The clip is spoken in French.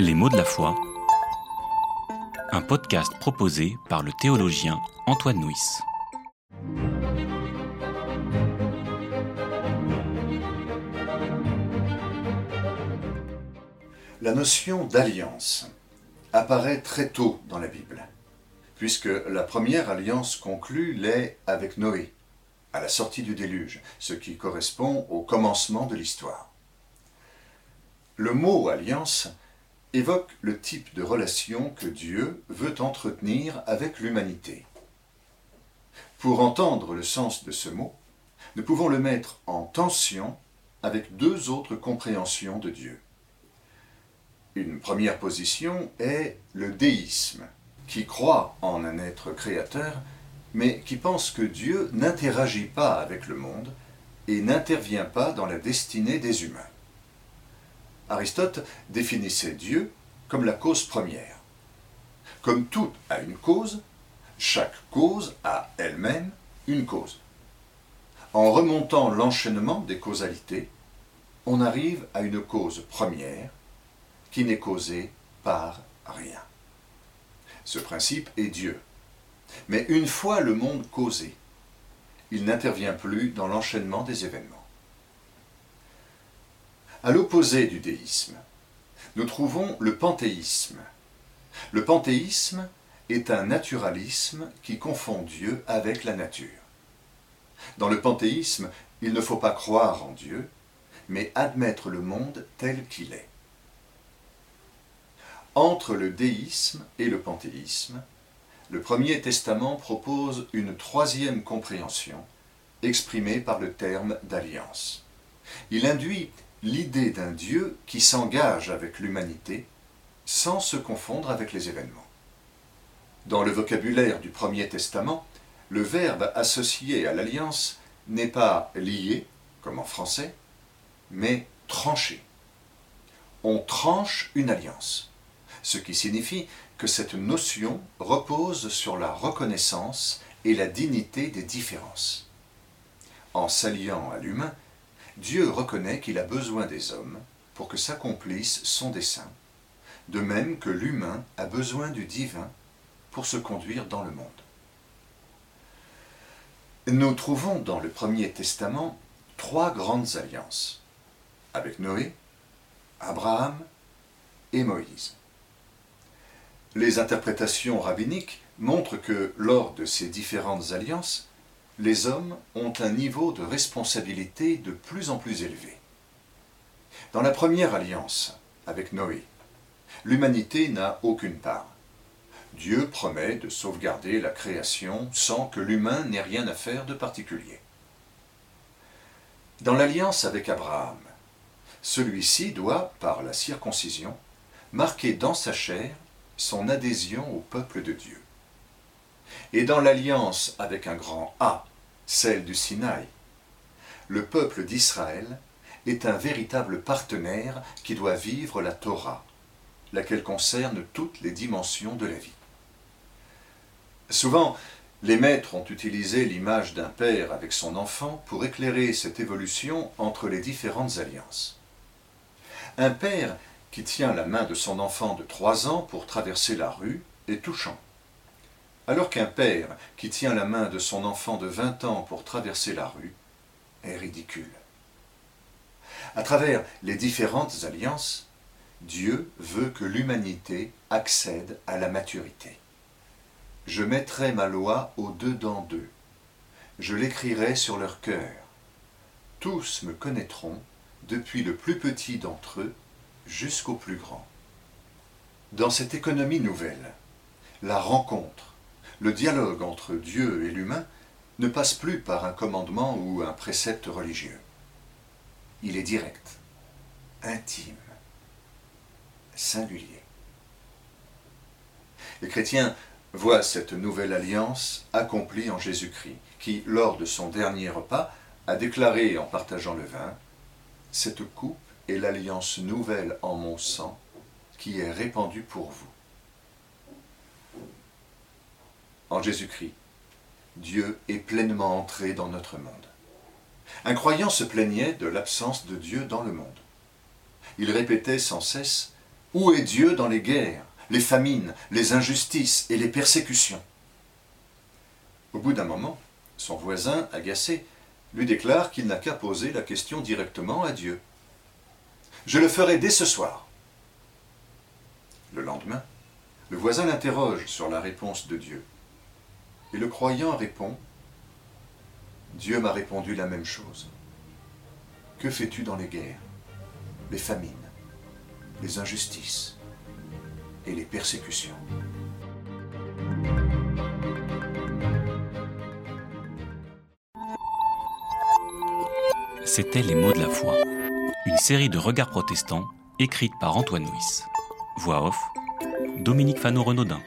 Les mots de la foi. Un podcast proposé par le théologien Antoine Nuis. La notion d'alliance apparaît très tôt dans la Bible, puisque la première alliance conclue l'est avec Noé, à la sortie du déluge, ce qui correspond au commencement de l'histoire. Le mot alliance évoque le type de relation que Dieu veut entretenir avec l'humanité. Pour entendre le sens de ce mot, nous pouvons le mettre en tension avec deux autres compréhensions de Dieu. Une première position est le déisme, qui croit en un être créateur, mais qui pense que Dieu n'interagit pas avec le monde et n'intervient pas dans la destinée des humains. Aristote définissait Dieu comme la cause première. Comme tout a une cause, chaque cause a elle-même une cause. En remontant l'enchaînement des causalités, on arrive à une cause première qui n'est causée par rien. Ce principe est Dieu. Mais une fois le monde causé, il n'intervient plus dans l'enchaînement des événements. À l'opposé du déisme, nous trouvons le panthéisme. Le panthéisme est un naturalisme qui confond Dieu avec la nature. Dans le panthéisme, il ne faut pas croire en Dieu, mais admettre le monde tel qu'il est. Entre le déisme et le panthéisme, le Premier Testament propose une troisième compréhension, exprimée par le terme d'alliance. Il induit l'idée d'un Dieu qui s'engage avec l'humanité sans se confondre avec les événements. Dans le vocabulaire du Premier Testament, le verbe associé à l'alliance n'est pas lié, comme en français, mais tranché. On tranche une alliance, ce qui signifie que cette notion repose sur la reconnaissance et la dignité des différences. En s'alliant à l'humain, Dieu reconnaît qu'il a besoin des hommes pour que s'accomplisse son dessein, de même que l'humain a besoin du divin pour se conduire dans le monde. Nous trouvons dans le Premier Testament trois grandes alliances, avec Noé, Abraham et Moïse. Les interprétations rabbiniques montrent que lors de ces différentes alliances, les hommes ont un niveau de responsabilité de plus en plus élevé. Dans la première alliance avec Noé, l'humanité n'a aucune part. Dieu promet de sauvegarder la création sans que l'humain n'ait rien à faire de particulier. Dans l'alliance avec Abraham, celui-ci doit, par la circoncision, marquer dans sa chair son adhésion au peuple de Dieu. Et dans l'alliance avec un grand A celle du Sinaï. Le peuple d'Israël est un véritable partenaire qui doit vivre la Torah, laquelle concerne toutes les dimensions de la vie. Souvent, les maîtres ont utilisé l'image d'un père avec son enfant pour éclairer cette évolution entre les différentes alliances. Un père qui tient la main de son enfant de trois ans pour traverser la rue est touchant alors qu'un père qui tient la main de son enfant de 20 ans pour traverser la rue est ridicule. À travers les différentes alliances, Dieu veut que l'humanité accède à la maturité. Je mettrai ma loi au-dedans d'eux. Je l'écrirai sur leur cœur. Tous me connaîtront, depuis le plus petit d'entre eux jusqu'au plus grand. Dans cette économie nouvelle, la rencontre, le dialogue entre Dieu et l'humain ne passe plus par un commandement ou un précepte religieux. Il est direct, intime, singulier. Les chrétiens voient cette nouvelle alliance accomplie en Jésus-Christ, qui, lors de son dernier repas, a déclaré en partageant le vin, Cette coupe est l'alliance nouvelle en mon sang qui est répandue pour vous. En Jésus-Christ, Dieu est pleinement entré dans notre monde. Un croyant se plaignait de l'absence de Dieu dans le monde. Il répétait sans cesse Où est Dieu dans les guerres, les famines, les injustices et les persécutions? Au bout d'un moment, son voisin, agacé, lui déclare qu'il n'a qu'à poser la question directement à Dieu. Je le ferai dès ce soir. Le lendemain, le voisin l'interroge sur la réponse de Dieu. Et le croyant répond, Dieu m'a répondu la même chose. Que fais-tu dans les guerres, les famines, les injustices et les persécutions? C'était Les mots de la foi, une série de regards protestants écrite par Antoine Nuis. Voix off, Dominique Fano-Renaudin.